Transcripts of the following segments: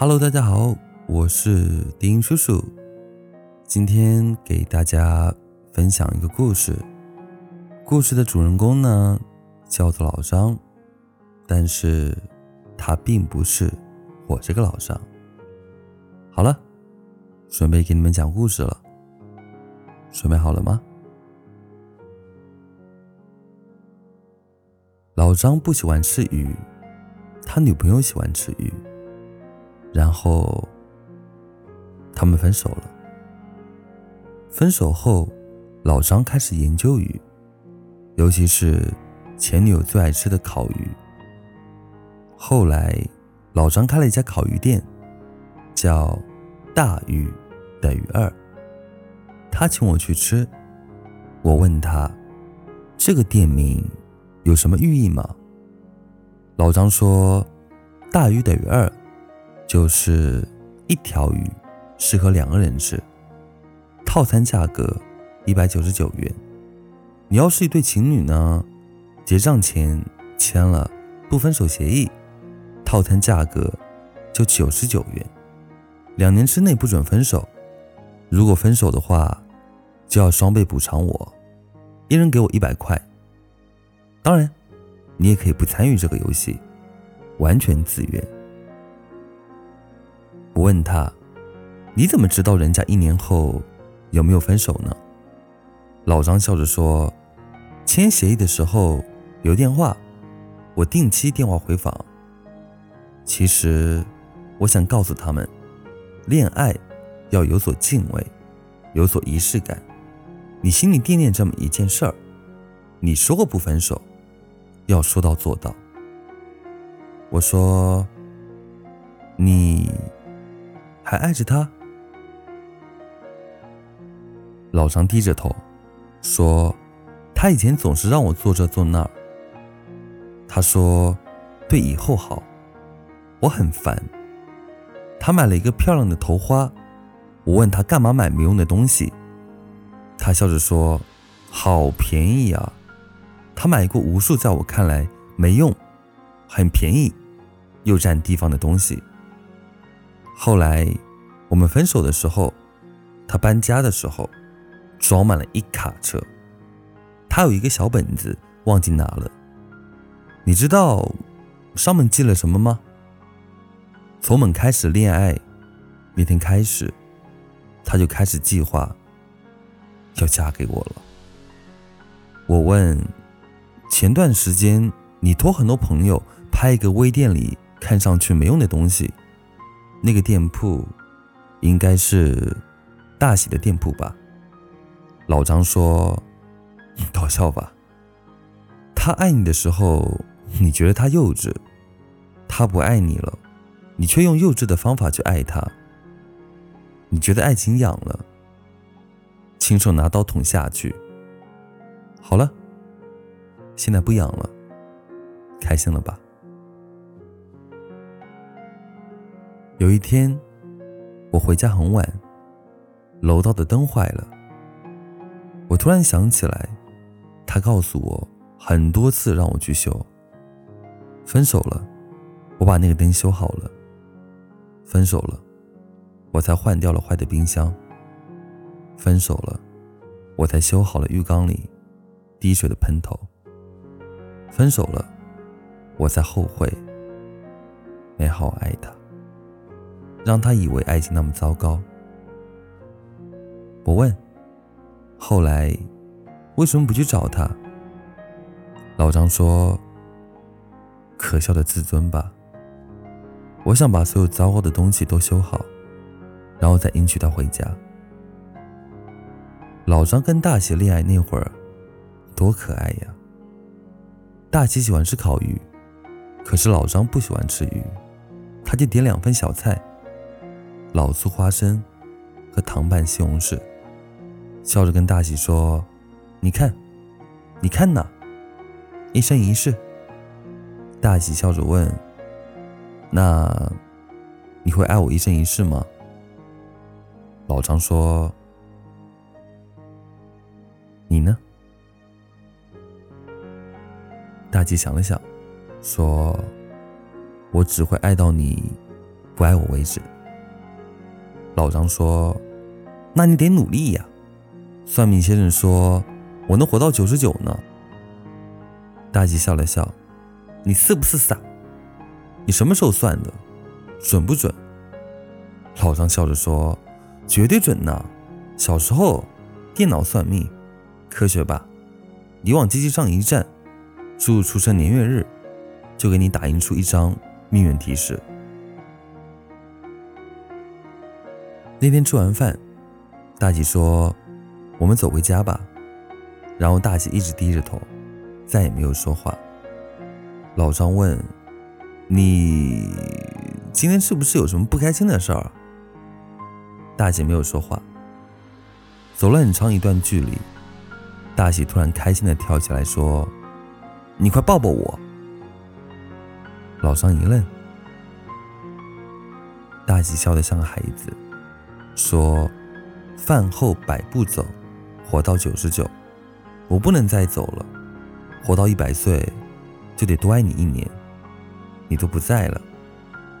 Hello，大家好，我是丁叔叔。今天给大家分享一个故事。故事的主人公呢，叫做老张，但是他并不是我这个老张。好了，准备给你们讲故事了。准备好了吗？老张不喜欢吃鱼，他女朋友喜欢吃鱼。然后，他们分手了。分手后，老张开始研究鱼，尤其是前女友最爱吃的烤鱼。后来，老张开了一家烤鱼店，叫“大鱼等于二”。他请我去吃，我问他：“这个店名有什么寓意吗？”老张说：“大鱼等于二。”就是一条鱼适合两个人吃，套餐价格一百九十九元。你要是一对情侣呢，结账前签了不分手协议，套餐价格就九十九元，两年之内不准分手。如果分手的话，就要双倍补偿我，一人给我一百块。当然，你也可以不参与这个游戏，完全自愿。我问他：“你怎么知道人家一年后有没有分手呢？”老张笑着说：“签协议的时候留电话，我定期电话回访。其实我想告诉他们，恋爱要有所敬畏，有所仪式感。你心里惦念这么一件事儿，你说过不分手，要说到做到。”我说：“你。”还爱着他？老张低着头说：“他以前总是让我做这做那。他说对以后好，我很烦。他买了一个漂亮的头花，我问他干嘛买没用的东西，他笑着说：好便宜啊！他买过无数在我看来没用、很便宜又占地方的东西。”后来，我们分手的时候，他搬家的时候，装满了一卡车。他有一个小本子，忘记拿了。你知道上面记了什么吗？从我们开始恋爱那天开始，他就开始计划要嫁给我了。我问：前段时间你托很多朋友拍一个微店里看上去没用的东西。那个店铺应该是大喜的店铺吧？老张说：“搞笑吧？他爱你的时候，你觉得他幼稚；他不爱你了，你却用幼稚的方法去爱他。你觉得爱情痒了，亲手拿刀捅下去。好了，现在不痒了，开心了吧？”有一天，我回家很晚，楼道的灯坏了。我突然想起来，他告诉我很多次让我去修。分手了，我把那个灯修好了。分手了，我才换掉了坏的冰箱。分手了，我才修好了浴缸里滴水的喷头。分手了，我才后悔没好好爱他。让他以为爱情那么糟糕。我问：“后来为什么不去找他？”老张说：“可笑的自尊吧。我想把所有糟糕的东西都修好，然后再迎娶她回家。”老张跟大喜恋爱那会儿，多可爱呀！大喜喜欢吃烤鱼，可是老张不喜欢吃鱼，他就点两份小菜。老醋花生和糖拌西红柿，笑着跟大喜说：“你看，你看呐，一生一世。”大喜笑着问：“那你会爱我一生一世吗？”老张说：“你呢？”大吉想了想，说：“我只会爱到你。”不爱我为止。老张说：“那你得努力呀。”算命先生说：“我能活到九十九呢。”大吉笑了笑：“你是不是傻？你什么时候算的？准不准？”老张笑着说：“绝对准呐！小时候电脑算命，科学吧？你往机器上一站，输入出生年月日，就给你打印出一张命运提示。”那天吃完饭，大喜说：“我们走回家吧。”然后大喜一直低着头，再也没有说话。老张问：“你今天是不是有什么不开心的事儿？”大姐没有说话。走了很长一段距离，大喜突然开心的跳起来说：“你快抱抱我！”老张一愣，大喜笑得像个孩子。说，饭后百步走，活到九十九。我不能再走了，活到一百岁，就得多爱你一年。你都不在了，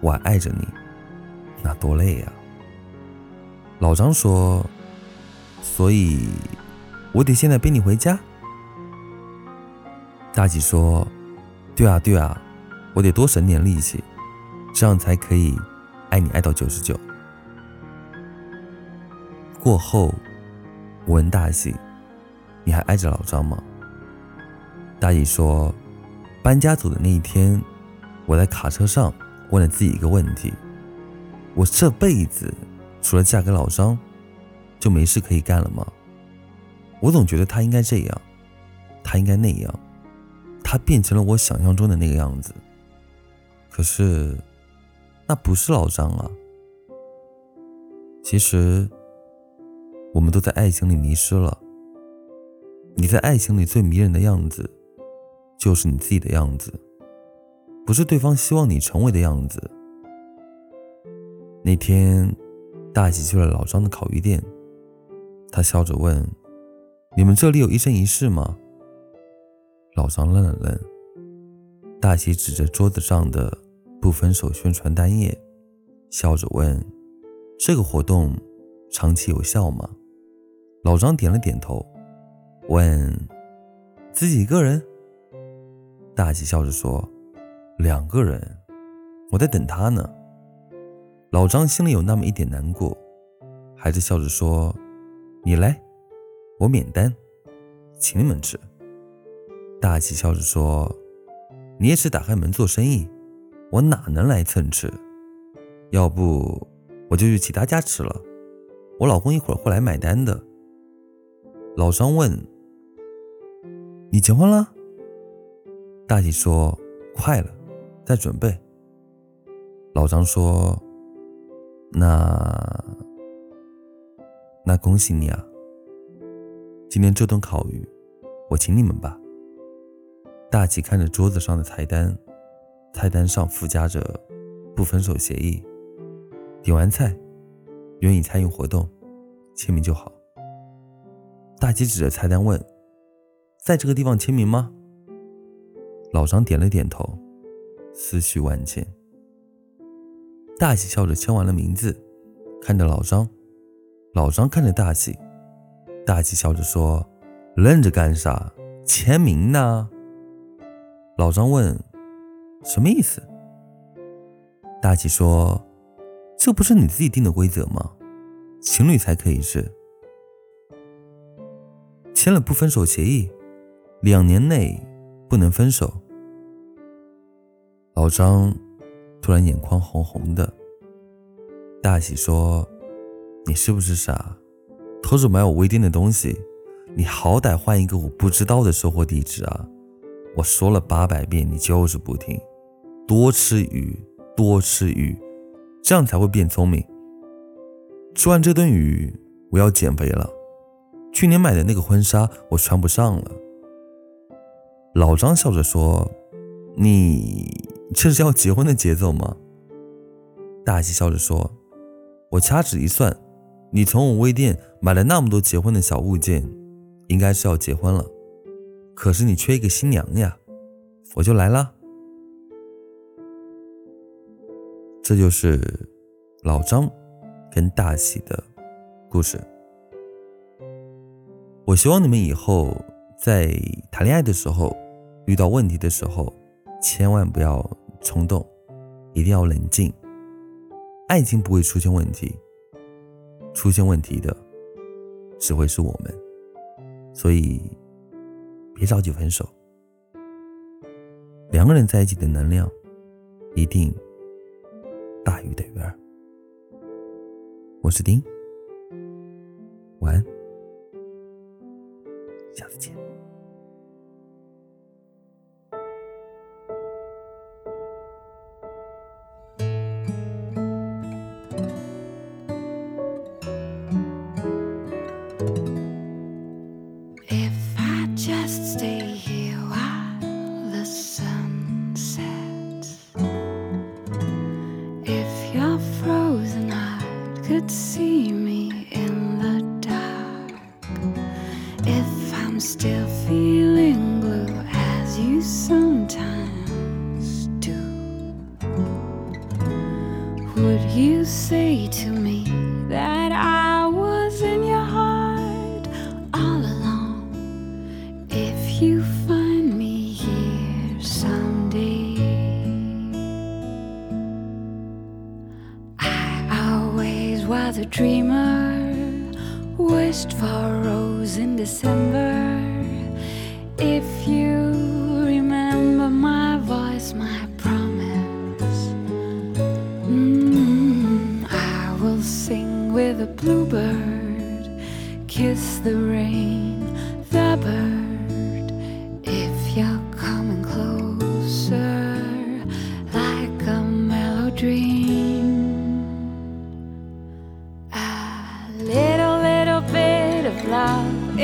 我还爱着你，那多累呀。老张说，所以，我得现在背你回家。大吉说，对啊对啊，我得多省点力气，这样才可以爱你爱到九十九。过后，我问大喜：“你还爱着老张吗？”大喜说：“搬家走的那一天，我在卡车上问了自己一个问题：我这辈子除了嫁给老张，就没事可以干了吗？我总觉得他应该这样，他应该那样，他变成了我想象中的那个样子。可是，那不是老张啊。其实。”我们都在爱情里迷失了。你在爱情里最迷人的样子，就是你自己的样子，不是对方希望你成为的样子。那天，大喜去了老张的烤鱼店，他笑着问：“你们这里有一生一世吗？”老张愣了愣，大喜指着桌子上的不分手宣传单页，笑着问：“这个活动长期有效吗？”老张点了点头，问：“自己一个人？”大喜笑着说：“两个人，我在等他呢。”老张心里有那么一点难过，还是笑着说：“你来，我免单，请你们吃。”大喜笑着说：“你也是打开门做生意，我哪能来蹭吃？要不我就去其他家吃了，我老公一会儿会来买单的。”老张问：“你结婚了？”大喜说：“快了，在准备。”老张说：“那……那恭喜你啊！今天这顿烤鱼，我请你们吧。”大喜看着桌子上的菜单，菜单上附加着不分手协议，点完菜，愿意参与活动，签名就好。大吉指着菜单问：“在这个地方签名吗？”老张点了点头，思绪万千。大喜笑着签完了名字，看着老张，老张看着大喜，大喜笑着说：“愣着干啥？签名呢？”老张问：“什么意思？”大喜说：“这不是你自己定的规则吗？情侣才可以是。”签了不分手协议，两年内不能分手。老张突然眼眶红红的，大喜说：“你是不是傻？偷着买我微店的东西，你好歹换一个我不知道的收货地址啊！我说了八百遍，你就是不听。多吃鱼，多吃鱼，这样才会变聪明。吃完这顿鱼，我要减肥了。”去年买的那个婚纱我穿不上了。老张笑着说：“你这是要结婚的节奏吗？”大喜笑着说：“我掐指一算，你从我微店买了那么多结婚的小物件，应该是要结婚了。可是你缺一个新娘呀，我就来了。”这就是老张跟大喜的故事。我希望你们以后在谈恋爱的时候，遇到问题的时候，千万不要冲动，一定要冷静。爱情不会出现问题，出现问题的只会是我们，所以别着急分手。两个人在一起的能量一定大于等于二。我是丁，晚安，seem a dreamer, wished for a rose in December. If you remember my voice, my promise, mm, I will sing with a bluebird, kiss the rain,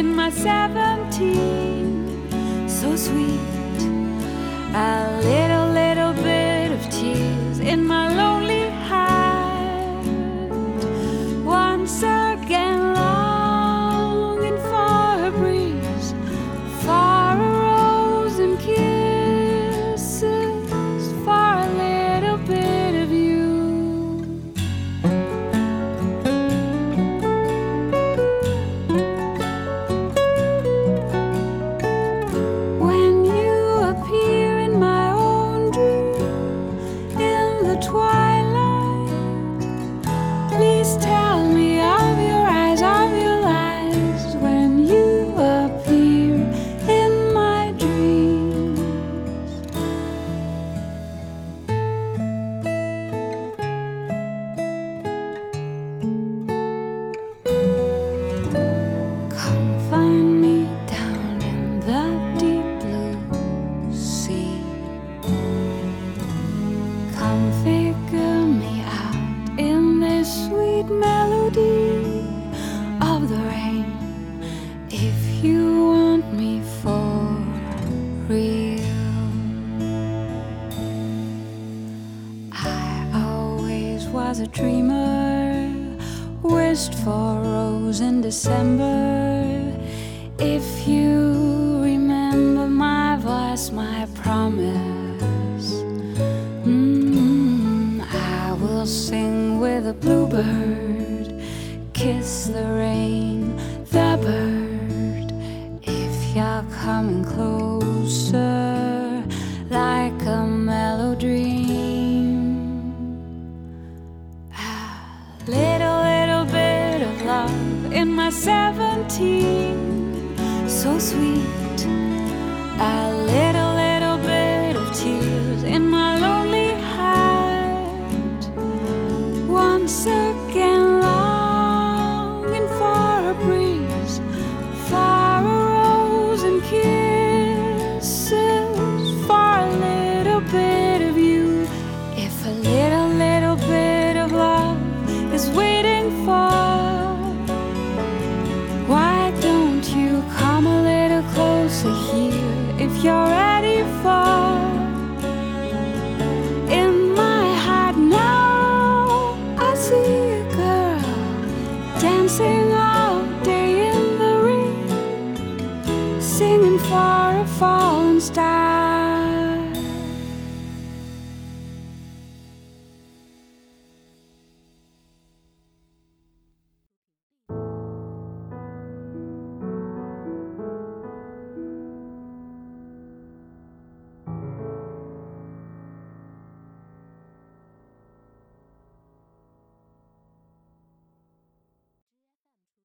in my 17 so sweet a little little bit of tears in my lonely dreamer, wished for rose in December. If you remember my voice, my promise, mm, I will sing with a bluebird, kiss the rain, the bird. If you're coming closer, like a melody. Little, so sweet. A falling star.